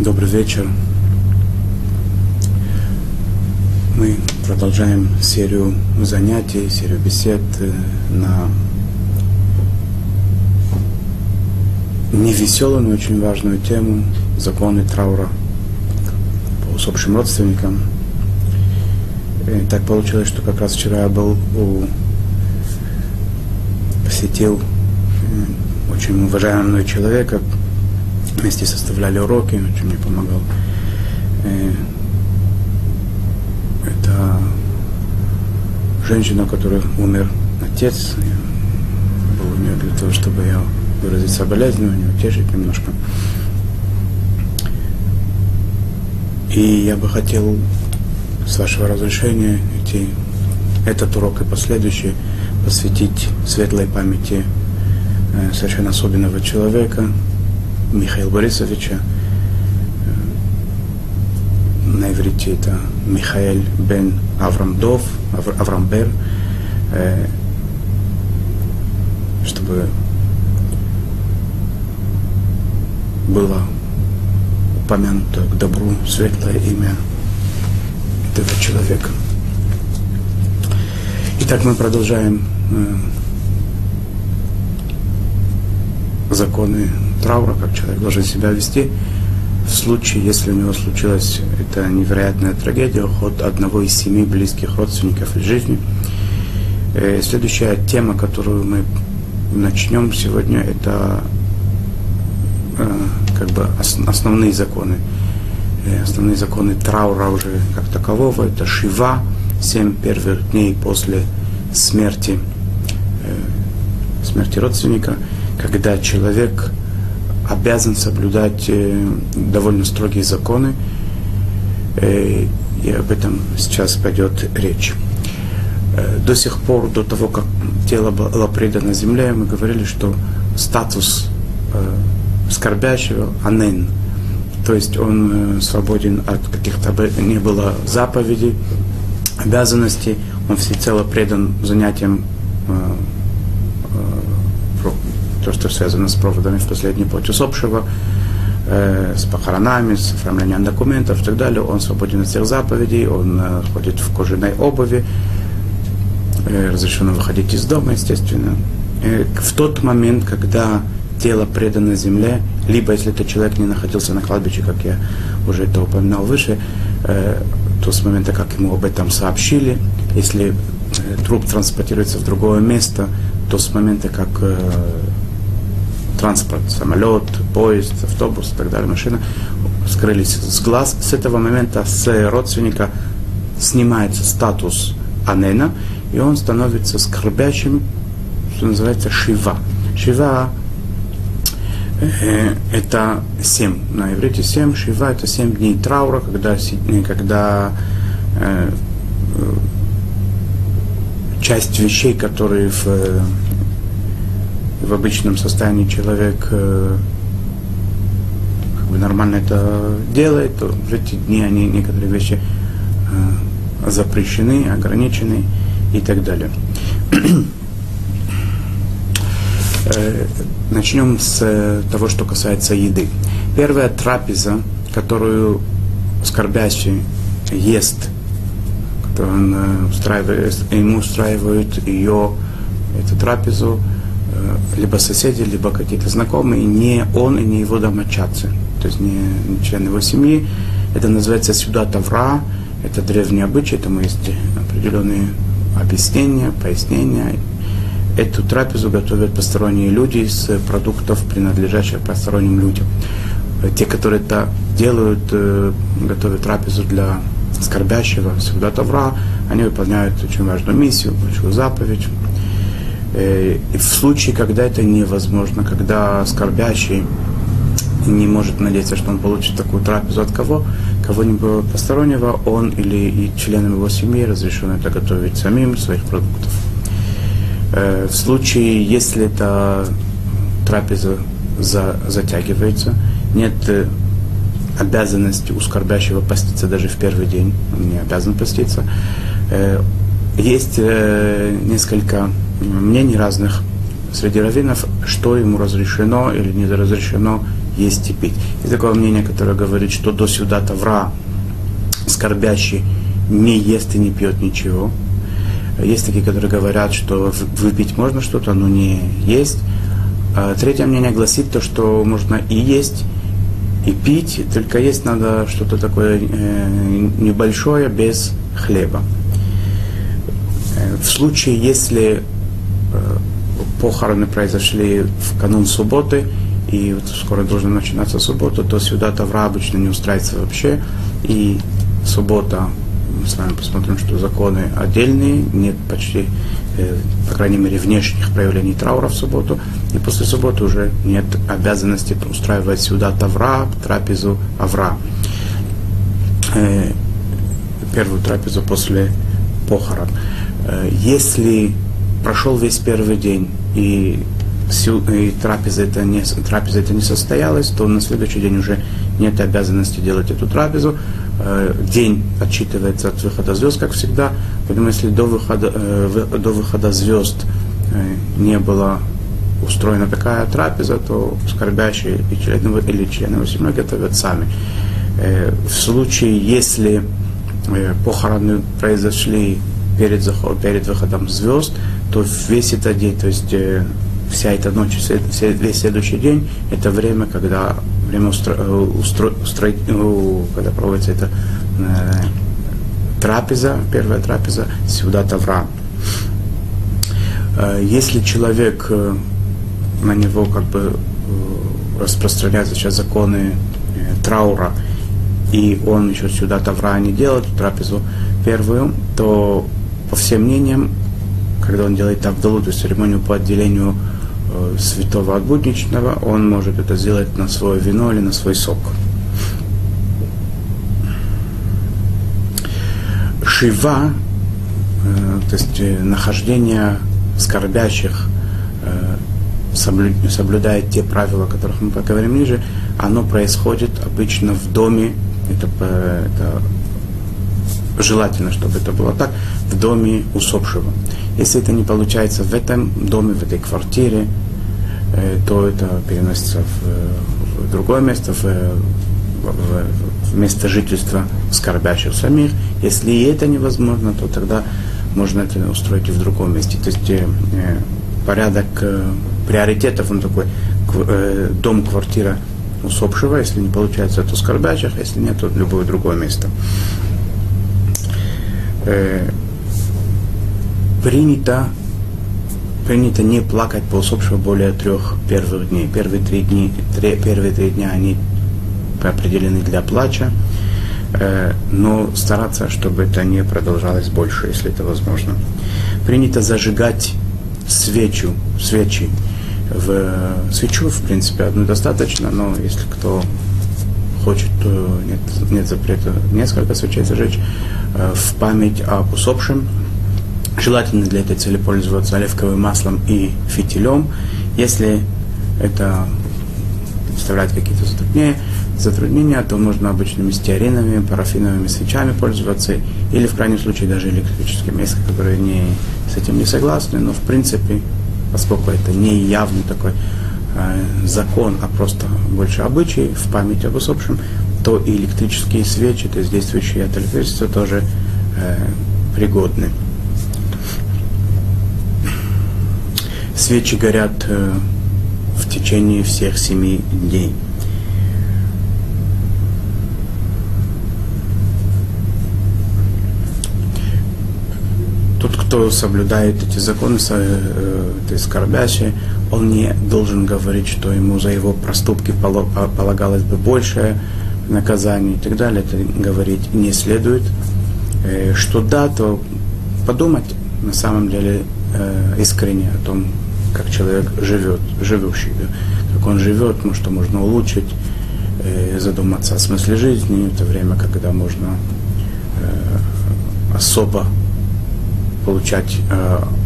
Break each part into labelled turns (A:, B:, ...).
A: Добрый вечер. Мы продолжаем серию занятий, серию бесед э, на невеселую, но очень важную тему законы траура по усопшим родственникам. И так получилось, что как раз вчера я был у посетил э, очень уважаемого человека, вместе составляли уроки, очень мне помогал. Э, это женщина, у которой умер отец. Был у нее для того, чтобы я выразить соболезнования, утешить немножко. И я бы хотел, с вашего разрешения, идти этот урок и последующий посвятить светлой памяти э, совершенно особенного человека, Михаила Борисовича. Э, на иврите это Михаил бен Аврамдов, Аврамбер, э, чтобы было упомянуто к добру светлое имя этого человека. Итак, мы продолжаем э, законы траура, как человек должен себя вести в случае, если у него случилась эта невероятная трагедия, уход одного из семи близких родственников из жизни. Э, следующая тема, которую мы начнем сегодня, это э, как бы основные законы. Э, основные законы траура уже как такового, это шива, семь первых дней после смерти, смерти родственника, когда человек обязан соблюдать э, довольно строгие законы, э, и об этом сейчас пойдет речь. Э, до сих пор, до того, как тело было предано земле, мы говорили, что статус скорбящего анен, то есть он свободен от каких-то не было заповедей, обязанностей, он всецело предан занятиям то, что связано с проводами в последний путь усопшего, э, с похоронами, с оформлением документов и так далее. Он свободен от всех заповедей, он э, ходит в кожаной обуви, э, разрешено выходить из дома, естественно. Э, в тот момент, когда тело предано земле, либо если этот человек не находился на кладбище, как я уже это упоминал выше, то с момента, как ему об этом сообщили, если труп транспортируется в другое место, то с момента, как транспорт, самолет, поезд, автобус и так далее, машина, скрылись с глаз. С этого момента с родственника снимается статус анена, и он становится скорбящим, что называется шива. Шива э, это семь, на иврите семь, шива это семь дней траура, когда, когда э, э, часть вещей, которые в в обычном состоянии человек э, как бы нормально это делает, то в эти дни они некоторые вещи э, запрещены, ограничены и так далее. э, начнем с того, что касается еды. Первая трапеза, которую скорбящий ест, которую он устраивает, ему устраивают ее, эту трапезу, либо соседи, либо какие-то знакомые, не он и не его домочадцы, то есть не, не член его семьи. Это называется сюда тавра, это древний обычай, этому есть определенные объяснения, пояснения. Эту трапезу готовят посторонние люди из продуктов, принадлежащих посторонним людям. Те, которые это делают, э, готовят трапезу для скорбящего, сюда тавра, они выполняют очень важную миссию, большую заповедь, Э, в случае, когда это невозможно, когда скорбящий не может надеяться, что он получит такую трапезу от кого, кого-нибудь постороннего, он или и членам его семьи разрешено это готовить самим своих продуктов. Э, в случае, если эта трапеза за, затягивается, нет э, обязанности у скорбящего поститься даже в первый день, он не обязан поститься, есть несколько мнений разных среди раввинов, что ему разрешено или не разрешено есть и пить. И такое мнение, которое говорит, что до сюда Тавра скорбящий не ест и не пьет ничего. Есть такие, которые говорят, что выпить можно что-то, но не есть. А третье мнение гласит то, что можно и есть, и пить, только есть надо что-то такое э, небольшое без хлеба. Э, в случае, если похороны произошли в канун субботы, и вот скоро должна начинаться суббота, то сюда Тавра обычно не устраивается вообще, и суббота, мы с вами посмотрим, что законы отдельные, нет почти, э, по крайней мере, внешних проявлений траура в субботу, и после субботы уже нет обязанности устраивать сюда Тавра, трапезу Авра. Э, первую трапезу после похорон. Э, если прошел весь первый день и, и трапеза, это не, трапеза это не состоялась, то на следующий день уже нет обязанности делать эту трапезу. Э, день отчитывается от выхода звезд, как всегда. Поэтому если до выхода, э, до выхода звезд не было устроена такая трапеза, то скорбящие и члены, или члены семьи готовят сами. В случае, если похороны произошли перед, перед выходом звезд, то весь этот день, то есть э, вся эта ночь, весь следующий день, это время, когда время устро, э, устро, устро, э, когда проводится эта э, трапеза, первая трапеза, сюда Тавра. Э, если человек, на него как бы распространяются сейчас законы э, траура, и он еще сюда Тавра не делает, трапезу первую, то по всем мнениям, когда он делает Авдалу, то есть церемонию по отделению э, святого от будничного, он может это сделать на свое вино или на свой сок. Шива, э, то есть э, нахождение скорбящих, соблю, соблюдает те правила, о которых мы поговорим ниже, оно происходит обычно в доме, это, это желательно, чтобы это было так, в доме усопшего. Если это не получается в этом доме, в этой квартире, э, то это переносится в, в другое место, в, в, в место жительства скорбящих самих. Если и это невозможно, то тогда можно это устроить и в другом месте. То есть э, э порядок э, приоритетов, он такой, э, дом, квартира усопшего, если не получается, то скорбящих, если нет, то любое другое место э, принято, принято не плакать по усопшего более трех первых дней. Первые три, дни, три, первые три дня они определены для плача, э, но стараться, чтобы это не продолжалось больше, если это возможно. Принято зажигать свечу, свечи. В свечу, в принципе, одну достаточно, но если кто хочет, то нет, нет запрета несколько свечей зажечь в память об усопшем. Желательно для этой цели пользоваться оливковым маслом и фитилем. Если это представляет какие-то затруднения, затруднения, то можно обычными стеариновыми, парафиновыми свечами пользоваться, или в крайнем случае даже электрическими. Есть, которые не, с этим не согласны, но в принципе, поскольку это не явный такой Э, закон, а просто больше обычай в память об усопшем, то и электрические свечи, то есть действующие от электричества, тоже э, пригодны. Свечи горят э, в течение всех семи дней. Тот, кто соблюдает эти законы, э, то есть скорбящие, он не должен говорить, что ему за его проступки полагалось бы большее наказание и так далее. Это говорить не следует. Э, что да, то подумать на самом деле э, искренне о том, как человек живет, живущий, как он живет, ну, что можно улучшить, э, задуматься о смысле жизни, это время, когда можно особо получать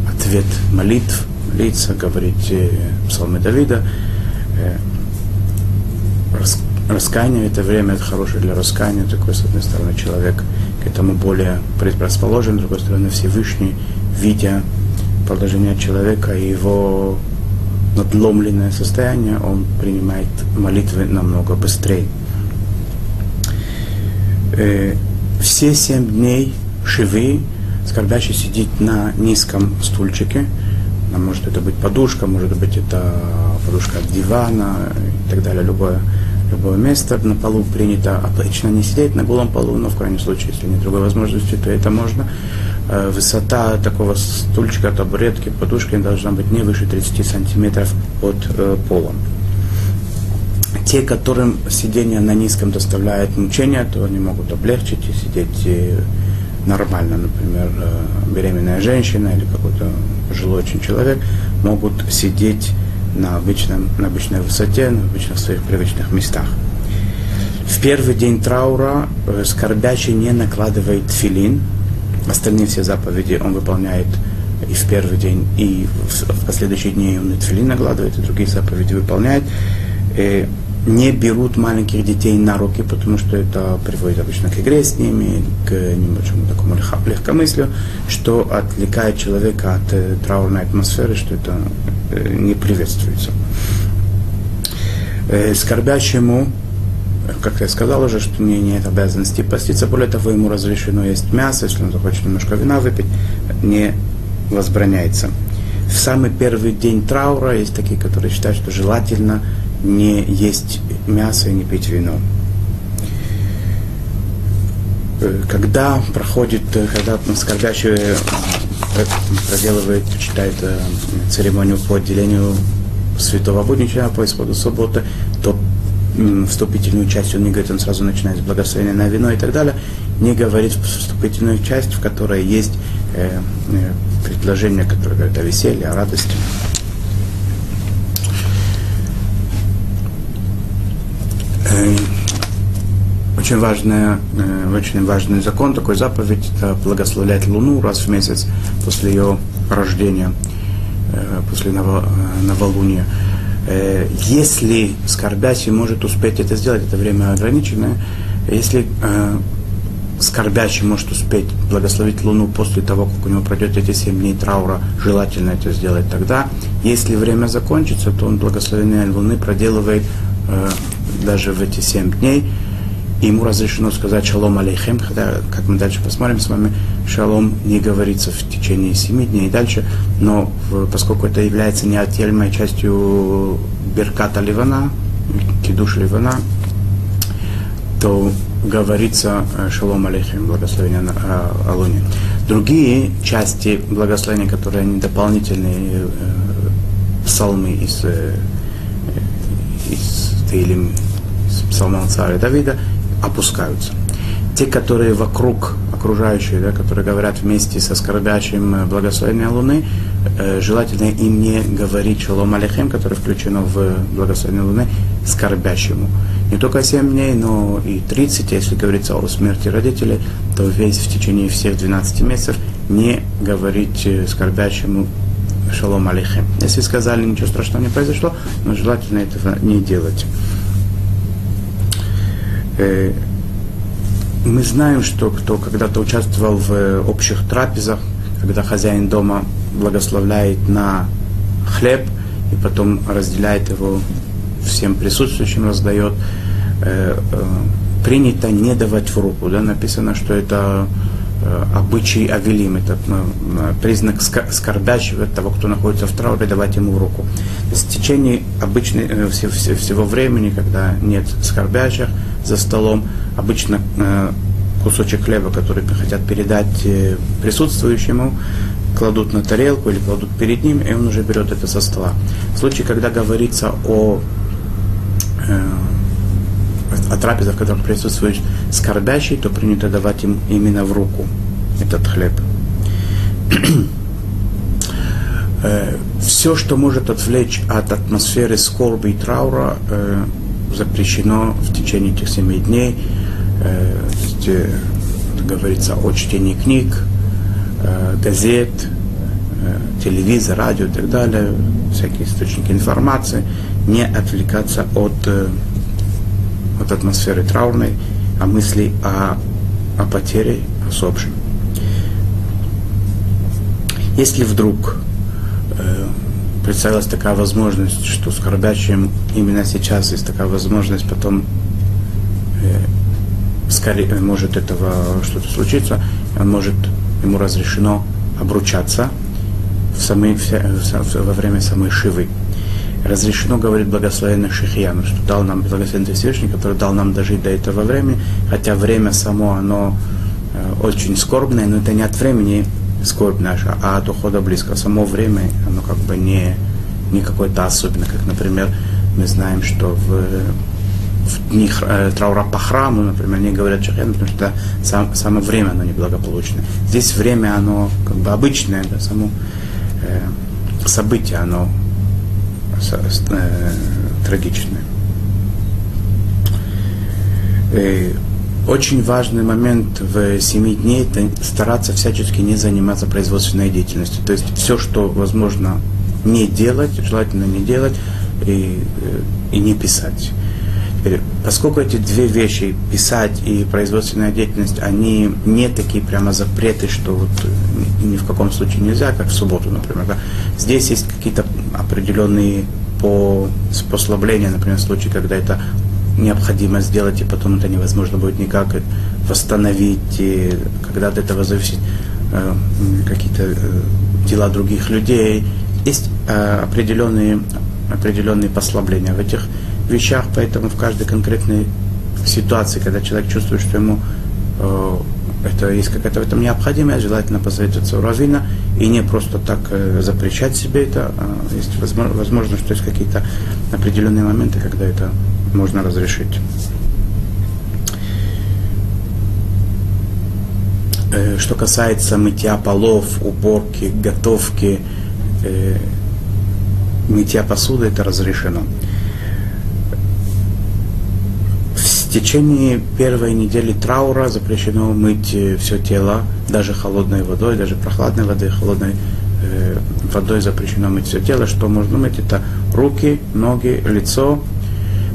A: ответ молитв, молиться, говорить псалмы Давида. Раскаяние это время, это хорошее для раскаяния. Такой, с одной стороны, человек к этому более предрасположен, с другой стороны, Всевышний, видя положение человека и его надломленное состояние, он принимает молитвы намного быстрее. Э, все семь дней Шивы скорбящий сидит на низком стульчике, может это быть подушка, может быть это подушка от дивана и так далее, любое, любое место на полу принято обычно не сидеть на голом полу, но в крайнем случае, если нет другой возможности, то это можно. Э, высота такого стульчика, табуретки, подушки должна быть не выше 30 сантиметров от э, пола. Те, которым сидение на низком доставляет мучения, то они могут облегчить и сидеть нормально, например, э, беременная женщина или какой-то пожилой очень человек могут сидеть на, обычном, на обычной высоте, на обычных своих привычных местах. В первый день траура э, скорбящий не накладывает филин, остальные все заповеди он выполняет и в первый день, и в последующие дни он и тфилин накладывает, и другие заповеди выполняет. И не берут маленьких детей на руки, потому что это приводит обычно к игре с ними, к небольшому такому легкомыслию, что отвлекает человека от э, траурной атмосферы, что это э, не приветствуется. Э, скорбящему, как я сказал уже, что не нет обязанности поститься, более того, ему разрешено есть мясо, если он захочет немножко вина выпить, не возбраняется. В самый первый день траура есть такие, которые считают, что желательно не есть мясо и не пить вино. Э, когда проходит, э, когда скорбящий э, проделывает, читает церемонию по отделению святого буднича по исходу субботы, то вступительную часть он не говорит, он сразу начинает с благословения на вино и так далее, не говорит вступительную часть, в которой есть предложение, которое говорит о веселье, о радости. Очень, важная, э, очень важный закон, такой заповедь, это благословлять Луну раз в месяц после ее рождения, э, после новолуния. Если скорбящий может успеть это сделать, это время ограниченное, если скорбящий может успеть благословить Луну после того, как у него пройдет эти семь дней траура, желательно это сделать тогда. Если время закончится, то он благословение Луны проделывает даже в эти семь дней. И ему разрешено сказать шалом алейхем, хотя, как мы дальше посмотрим с вами, шалом не говорится в течение семи дней и дальше, но поскольку это является неотъемлемой частью Берката Ливана, Кидуш Ливана, то говорится э, шалом алейхем, благословение на э, Алуне. Другие части благословения, которые они дополнительные э, псалмы из, из Тейлим, псалма царя Давида, опускаются. Те, которые вокруг, окружающие, да, которые говорят вместе со скорбящим э, благословение Луны, э, желательно им не говорить шалом алейхем, которое включено в благословение Луны, скорбящему. Не только 7 дней, но и 30, если говорится о смерти родителей, то весь в течение всех 12 месяцев не говорить э, скорбящему шалом алейхем. Если сказали, ничего страшного не произошло, но желательно этого не делать. Э, мы знаем, что кто когда-то участвовал в э, общих трапезах, когда хозяин дома благословляет на хлеб и потом разделяет его всем присутствующим, раздает, э, принято не давать в руку. Да? Написано, что это обычай Авелим, это признак скорбящего того, кто находится в трауре, давать ему в руку. В течение обычной, всего времени, когда нет скорбящих, за столом, обычно э, кусочек хлеба, который хотят передать э, присутствующему, кладут на тарелку или кладут перед ним, и он уже берет это со стола. В случае, когда говорится о, э, о трапезах, в которых присутствует скорбящий, то принято давать им именно в руку этот хлеб. Э, Все, что может отвлечь от атмосферы скорби и траура, запрещено в течение этих семи дней. Э, э, говорится о чтении книг, э, газет, э, телевизор, радио и так далее, всякие источники информации, не отвлекаться от, э, от атмосферы траурной, а мыслей о, о потере усопшим. Если вдруг э, представилась такая возможность, что скорбящим именно сейчас есть такая возможность потом э, скорее может этого что-то случиться, он может, ему разрешено обручаться в самой, в, во время самой Шивы. Разрешено, говорит благословенный Шихьяну, что дал нам благословенный Всевышний, который дал нам дожить до этого времени, хотя время само, оно э, очень скорбное, но это не от времени скорбь наша, а от ухода близко. Само время, оно как бы не, не какое-то особенное, как, например, мы знаем, что в, в дни э, траура по храму, например, не говорят шахен, потому что сам, само время оно неблагополучное. Здесь время оно как бы обычное, да, само э, событие оно э, трагичное. Э, очень важный момент в семи дней – это стараться всячески не заниматься производственной деятельностью. То есть все, что возможно не делать, желательно не делать и, э, и не писать. Поскольку эти две вещи, писать и производственная деятельность, они не такие прямо запреты, что вот ни в каком случае нельзя, как в субботу, например. Да? Здесь есть какие-то определенные по послабления, например, в случае, когда это необходимо сделать, и потом это невозможно будет никак восстановить, и когда от этого зависит э, какие-то э, дела других людей. Есть э, определенные, определенные послабления в этих вещах, поэтому в каждой конкретной ситуации, когда человек чувствует, что ему это есть какая-то в этом необходимость, желательно посоветоваться у равина и не просто так э, запрещать себе это. А есть возможно, возможно, что есть какие-то определенные моменты, когда это можно разрешить. Э, что касается мытья полов, уборки, готовки, э, мытья посуды, это разрешено. В течение первой недели траура запрещено мыть э, все тело, даже холодной водой, даже прохладной водой, холодной водой запрещено мыть все тело. Что можно мыть? Это руки, ноги, лицо,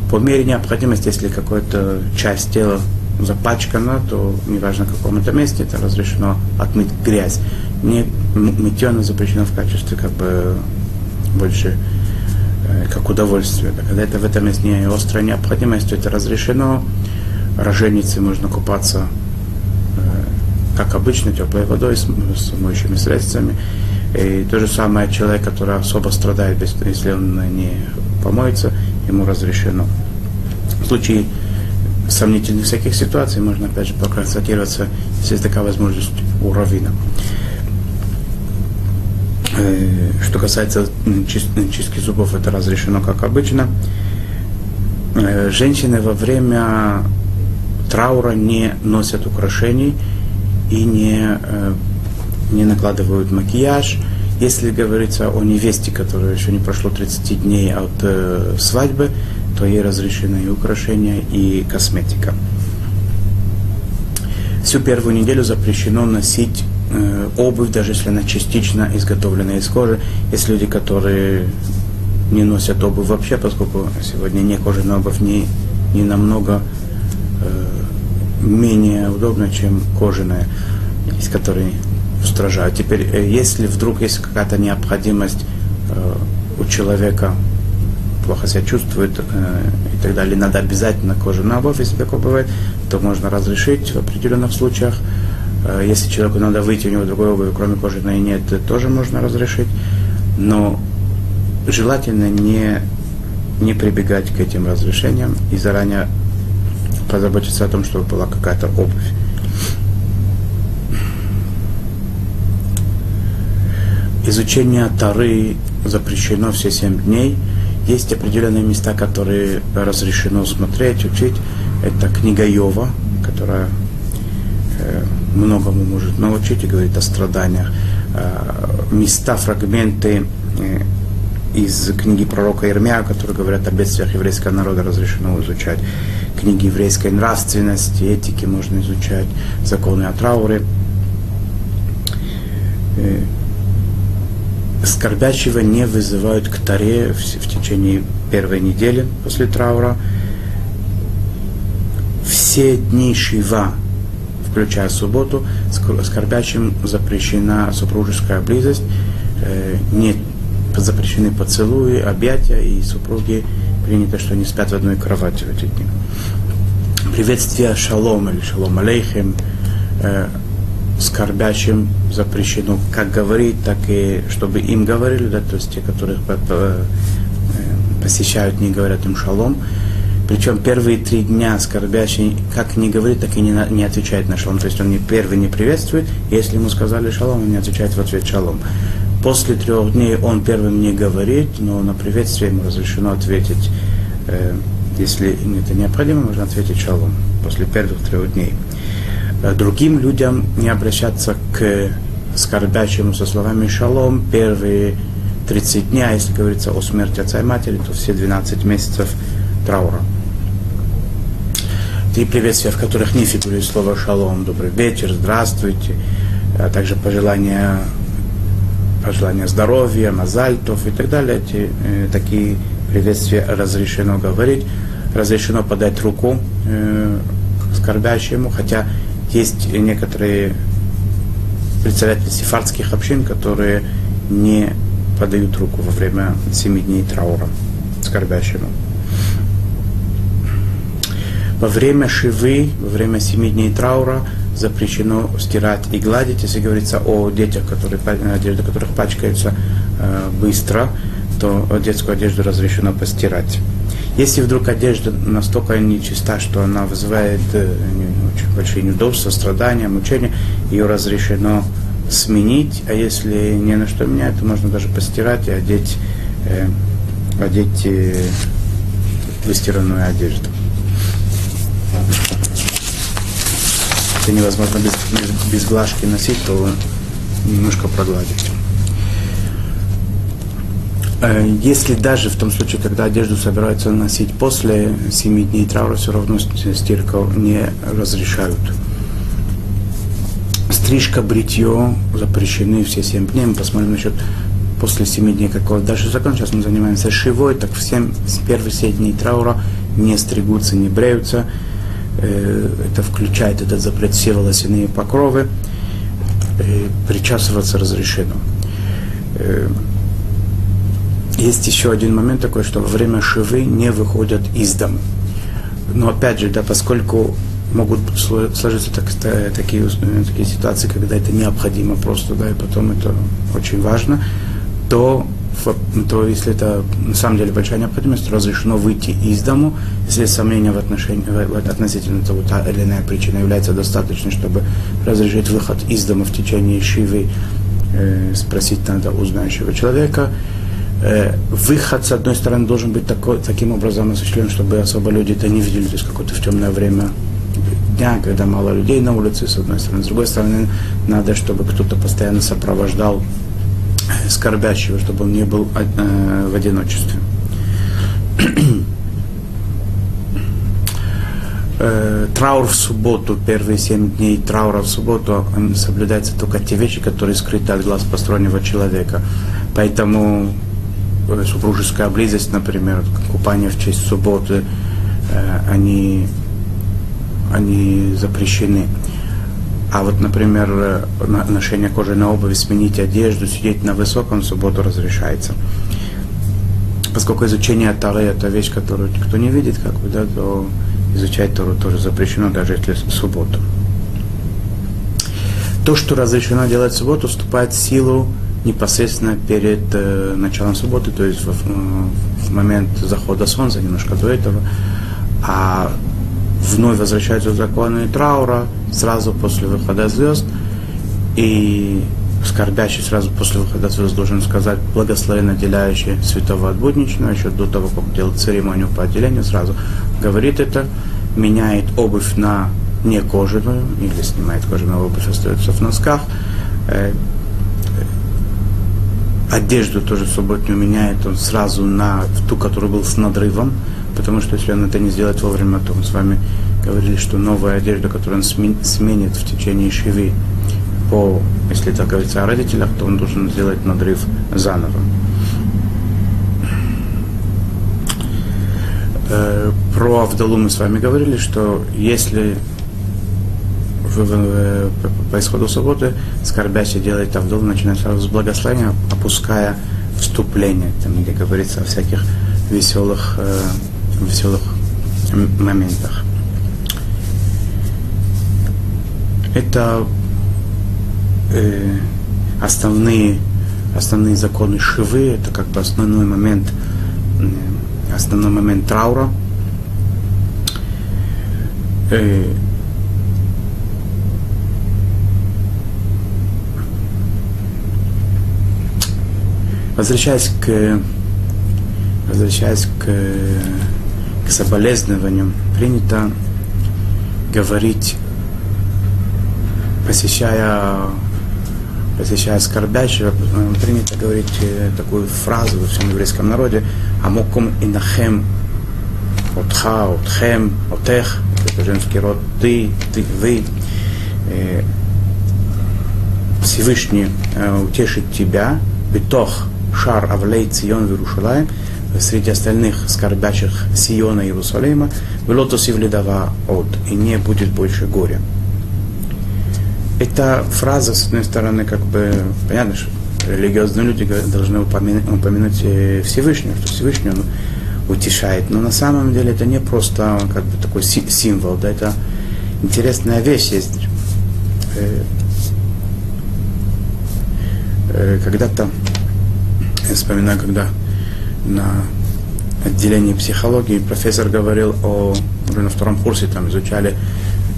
A: по мере необходимости, если какая-то часть тела запачкана, то неважно в каком это месте, это разрешено отмыть грязь. Не, мытье оно запрещено в качестве как бы больше э, как удовольствие. Да, когда это в этом есть не острая необходимость, то это разрешено. Роженицы можно купаться э, как обычно, теплой водой, с, с моющими средствами. И то же самое человек, который особо страдает, если он не помоется, ему разрешено. В случае сомнительных всяких ситуаций можно опять же проконсультироваться, если есть такая возможность у равина. Э, что касается чистки зубов, это разрешено как обычно. Э, женщины во время траура не носят украшений и не, э, не накладывают макияж, если говорится о невесте, которая еще не прошло 30 дней от э, свадьбы, то ей разрешены и украшения, и косметика. Всю первую неделю запрещено носить э, обувь, даже если она частично изготовлена из кожи. Есть люди, которые не носят обувь вообще, поскольку сегодня не кожаная обувь не, не намного э, менее удобна, чем кожаная. Есть которые устражают. Теперь, э, если вдруг есть какая-то необходимость э, у человека плохо себя чувствует э, и так далее, надо обязательно кожаную обувь, если такое бывает, то можно разрешить в определенных случаях. Если человеку надо выйти, у него другой обуви, кроме кожаной нет, тоже можно разрешить. Но желательно не, не прибегать к этим разрешениям и заранее позаботиться о том, чтобы была какая-то обувь. Изучение Тары запрещено все семь дней. Есть определенные места, которые разрешено смотреть, учить. Это книга Йова, которая э, многому может научить и говорит о страданиях. Э, места, фрагменты э, из книги пророка Ирмия, которые говорят о бедствиях еврейского народа, разрешено изучать. Книги еврейской нравственности, этики можно изучать, законы о трауре скорбящего не вызывают к таре в, в течение первой недели после траура. Все дни Шива, включая субботу, скорбящим запрещена супружеская близость, э, не запрещены поцелуи, объятия, и супруги принято, что они спят в одной кровати в эти дни. Приветствие шалом или шалом алейхем э, скорбящим запрещено как говорить, так и чтобы им говорили, да, то есть те, которые э, посещают, не говорят им шалом. Причем первые три дня скорбящий как не говорит, так и не, не отвечает на шалом. То есть он не первый не приветствует, если ему сказали шалом, он не отвечает в ответ шалом. После трех дней он первым не говорит, но на приветствие ему разрешено ответить, э, если это необходимо, можно ответить шалом после первых трех дней. Э, другим людям не обращаться к скорбящему со словами шалом первые 30 дней, а если говорится о смерти отца и матери, то все 12 месяцев траура. Три приветствия, в которых не фигурирует слово шалом, добрый вечер, здравствуйте, а также пожелания, пожелания здоровья, мазальтов и так далее. Эти, э, такие приветствия разрешено говорить, разрешено подать руку э, скорбящему, хотя есть некоторые представители сефардских общин, которые не подают руку во время семи дней траура скорбящему. Во время шивы, во время семи дней траура запрещено стирать и гладить. Если говорится о детях, которые, одежда которых пачкается э, быстро, то детскую одежду разрешено постирать. Если вдруг одежда настолько нечиста, что она вызывает э, очень большие неудобства, страдания, мучения, ее разрешено сменить, а если не на что менять, то можно даже постирать и одеть, э, одеть э, выстиранную одежду. Если невозможно без, без, без глажки носить, то немножко прогладить. Э, если даже в том случае, когда одежду собираются носить после 7 дней траура, все равно стирку не разрешают. Стрижка, бритье запрещены все 7 дней. Мы посмотрим насчет после 7 дней какого дальше закон. Сейчас мы занимаемся шивой, так в 7, с первых 7 дней траура не стригутся, не бреются. Э, это включает этот запрет все волосяные покровы, э, причасываться разрешено. Есть еще один момент такой, что во время шивы не выходят из дома. Но опять же, да, поскольку могут сложиться так, такие, такие ситуации, когда это необходимо просто, да, и потом это очень важно, то то если это на самом деле большая необходимость, разрешено выйти из дому, если сомнения в отношении, относительно того, та или иная причина является достаточной, чтобы разрешить выход из дома в течение шивы, э, спросить надо у знающего человека. Э, выход, с одной стороны, должен быть такой, таким образом осуществлен, чтобы особо люди это не видели, то есть какое-то в темное время дня, когда мало людей на улице, с одной стороны. С другой стороны, надо, чтобы кто-то постоянно сопровождал скорбящего, чтобы он не был э, в одиночестве. Э, траур в субботу, первые семь дней траура в субботу, соблюдаются только те вещи, которые скрыты от глаз постороннего человека. Поэтому э, супружеская близость, например, купание в честь субботы, они, они запрещены. А вот, например, э, ношение кожи на обуви, сменить одежду, сидеть на высоком субботу разрешается. Поскольку изучение Тары это вещь, которую никто не видит, как бы, да, то изучать Тору тоже запрещено, даже если в субботу. То, что разрешено делать в субботу, вступает в силу непосредственно перед э, началом субботы, то есть в, в момент захода солнца, немножко до этого. А вновь возвращаются законы траура сразу после выхода звезд, и скорбящий сразу после выхода звезд должен сказать благословенно отделяющий святого от будничного, еще до того, как делать церемонию по отделению, сразу говорит это, меняет обувь на не кожаную, или снимает кожаную обувь, остается в носках, э, одежду тоже субботнюю меняет он сразу на ту, которая был с надрывом, потому что если он это не сделает вовремя, то мы с вами говорили, что новая одежда, которую он сменит в течение шиви, по, если так говорится о родителях, то он должен сделать надрыв заново. Э, про Авдалу мы с вами говорили, что если в, в, по исходу субботы скорбящий делает Авдалу, начинает сразу с благословения, опуская вступление, там, где говорится о всяких веселых, э, веселых моментах. Это э, основные, основные законы Шивы, это как бы основной момент, основной момент траура. Э, возвращаясь к возвращаясь к, к соболезнованию, принято говорить, посещая, посещая скорбящего, принято говорить э, такую фразу во всем еврейском народе «Амокум инахем отха, отхем, отех» это женский род. «ты», «ты», «вы». Э, Всевышний э, утешит тебя, битох шар авлей цион вирушалаем, среди остальных скорбящих Сиона и Иерусалима, «Велотос Евлидава от» и не будет больше горя. Эта фраза, с одной стороны, как бы, понятно, что религиозные люди должны упомянуть, упомянуть Всевышнего, что Всевышний он утешает. Но на самом деле это не просто как бы такой символ, да, это интересная вещь есть. Э, э, когда-то, я вспоминаю, когда на отделении психологии профессор говорил о, уже на втором курсе там изучали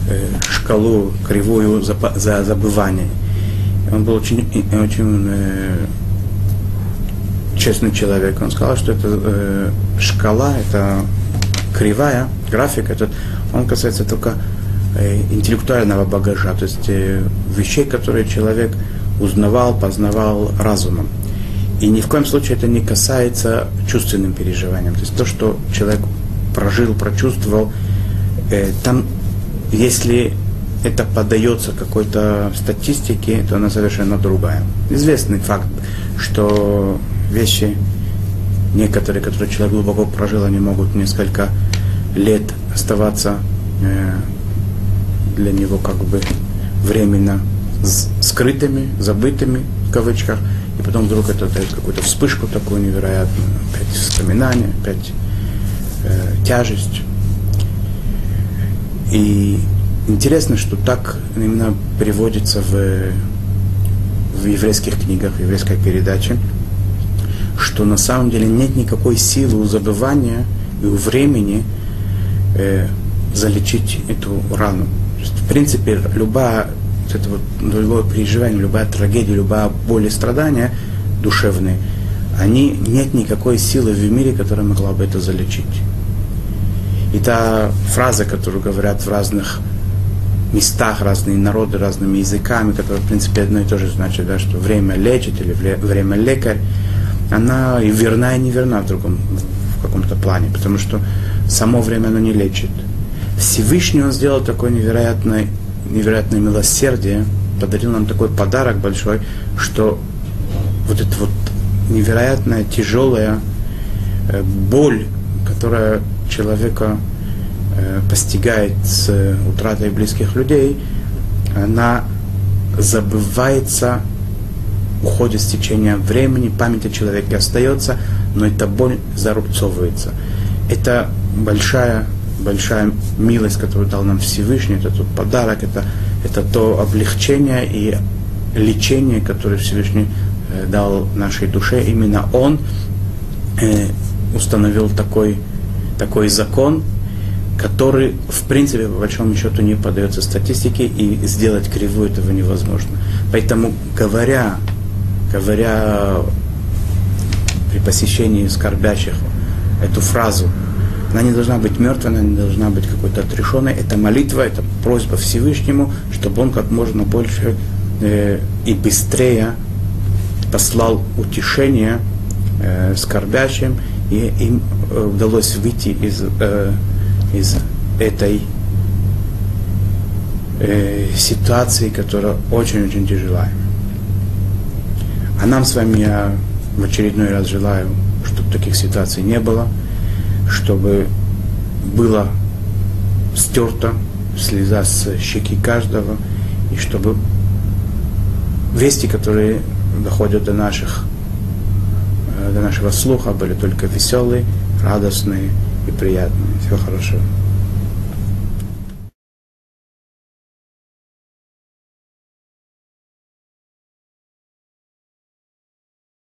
A: э, шкалу кривую за, за забывание. Он был очень, очень э, честный человек. Он сказал, что это э, шкала, это кривая, график этот, он касается только э, интеллектуального багажа, то есть э, вещей, которые человек узнавал, познавал разумом. И ни в коем случае это не касается чувственным переживаниям. То есть то, что человек прожил, прочувствовал, э, там, если это поддается какой-то статистике, то она совершенно другая. Известный факт, что вещи некоторые, которые человек глубоко прожил, они могут несколько лет оставаться э, для него как бы временно скрытыми, забытыми, в кавычках, и потом вдруг это дает какую-то вспышку такую невероятную, опять воспоминания, опять э, тяжесть. И интересно, что так именно переводится в, в еврейских книгах, в еврейской передаче, что на самом деле нет никакой силы у забывания и у времени э, залечить эту рану. В принципе, любая вот это вот любое переживание, любая трагедия, любая боль и страдания душевные, они, нет никакой силы в мире, которая могла бы это залечить. И та фраза, которую говорят в разных местах, разные народы, разными языками, которые, в принципе, одно и то же значит, да, что время лечит или время лекарь, она и верна, и неверна в другом, в каком-то плане, потому что само время оно не лечит. Всевышний он сделал такой невероятный невероятное милосердие, подарил нам такой подарок большой, что вот эта вот невероятная тяжелая э, боль, которая человека э, постигает с утратой близких людей, она забывается, уходит с течением времени, память о человеке остается, но эта боль зарубцовывается. Это большая большая милость, которую дал нам Всевышний, это тот подарок, это, это то облегчение и лечение, которое Всевышний э, дал нашей душе. Именно Он э, установил такой, такой закон, который, в принципе, по большому счету, не поддается статистике, и сделать кривую этого невозможно. Поэтому, говоря, говоря при посещении скорбящих эту фразу она не должна быть мертвой, она не должна быть какой-то отрешенной. Это молитва, это просьба Всевышнему, чтобы он как можно больше э, и быстрее послал утешение э, скорбящим, и им э, удалось выйти из, э, из этой э, ситуации, которая очень-очень тяжелая. А нам с вами я в очередной раз желаю, чтобы таких ситуаций не было – чтобы было стерто слеза с щеки каждого, и чтобы вести, которые доходят до наших э, до нашего слуха были только веселые, радостные и приятные. Всего хорошего.